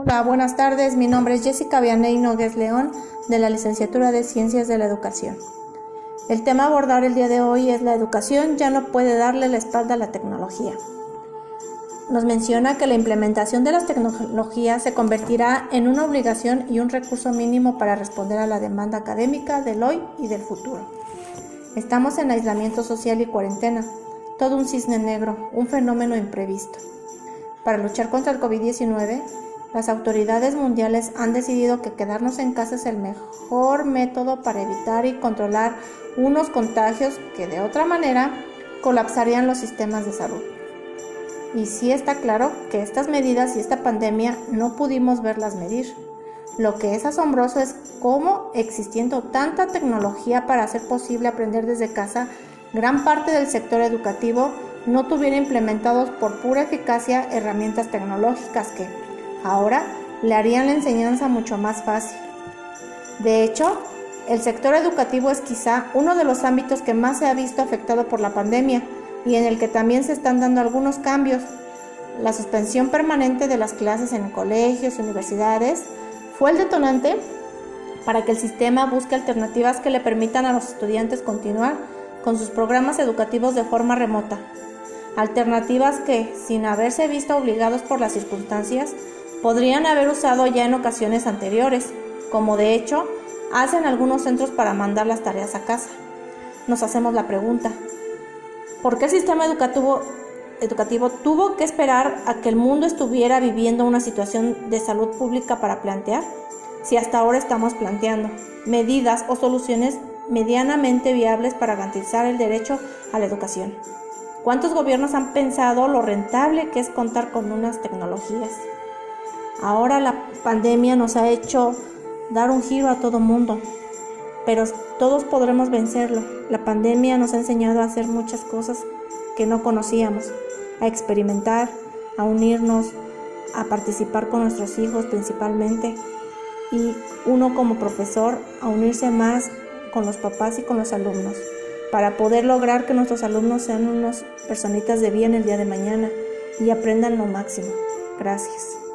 Hola, buenas tardes. Mi nombre es Jessica Vianey Nogues León, de la Licenciatura de Ciencias de la Educación. El tema a abordar el día de hoy es la educación ya no puede darle la espalda a la tecnología. Nos menciona que la implementación de las tecnologías se convertirá en una obligación y un recurso mínimo para responder a la demanda académica del hoy y del futuro. Estamos en aislamiento social y cuarentena, todo un cisne negro, un fenómeno imprevisto. Para luchar contra el COVID-19, las autoridades mundiales han decidido que quedarnos en casa es el mejor método para evitar y controlar unos contagios que de otra manera colapsarían los sistemas de salud. Y sí está claro que estas medidas y esta pandemia no pudimos verlas medir. Lo que es asombroso es cómo, existiendo tanta tecnología para hacer posible aprender desde casa, gran parte del sector educativo no tuviera implementados por pura eficacia herramientas tecnológicas que, Ahora le harían la enseñanza mucho más fácil. De hecho, el sector educativo es quizá uno de los ámbitos que más se ha visto afectado por la pandemia y en el que también se están dando algunos cambios. La suspensión permanente de las clases en colegios universidades fue el detonante para que el sistema busque alternativas que le permitan a los estudiantes continuar con sus programas educativos de forma remota. Alternativas que, sin haberse visto obligados por las circunstancias, podrían haber usado ya en ocasiones anteriores, como de hecho hacen algunos centros para mandar las tareas a casa. Nos hacemos la pregunta, ¿por qué el sistema educativo, educativo tuvo que esperar a que el mundo estuviera viviendo una situación de salud pública para plantear? Si hasta ahora estamos planteando medidas o soluciones medianamente viables para garantizar el derecho a la educación. ¿Cuántos gobiernos han pensado lo rentable que es contar con unas tecnologías? Ahora la pandemia nos ha hecho dar un giro a todo mundo, pero todos podremos vencerlo. La pandemia nos ha enseñado a hacer muchas cosas que no conocíamos, a experimentar, a unirnos, a participar con nuestros hijos principalmente y uno como profesor a unirse más con los papás y con los alumnos para poder lograr que nuestros alumnos sean unos personitas de bien el día de mañana y aprendan lo máximo. Gracias.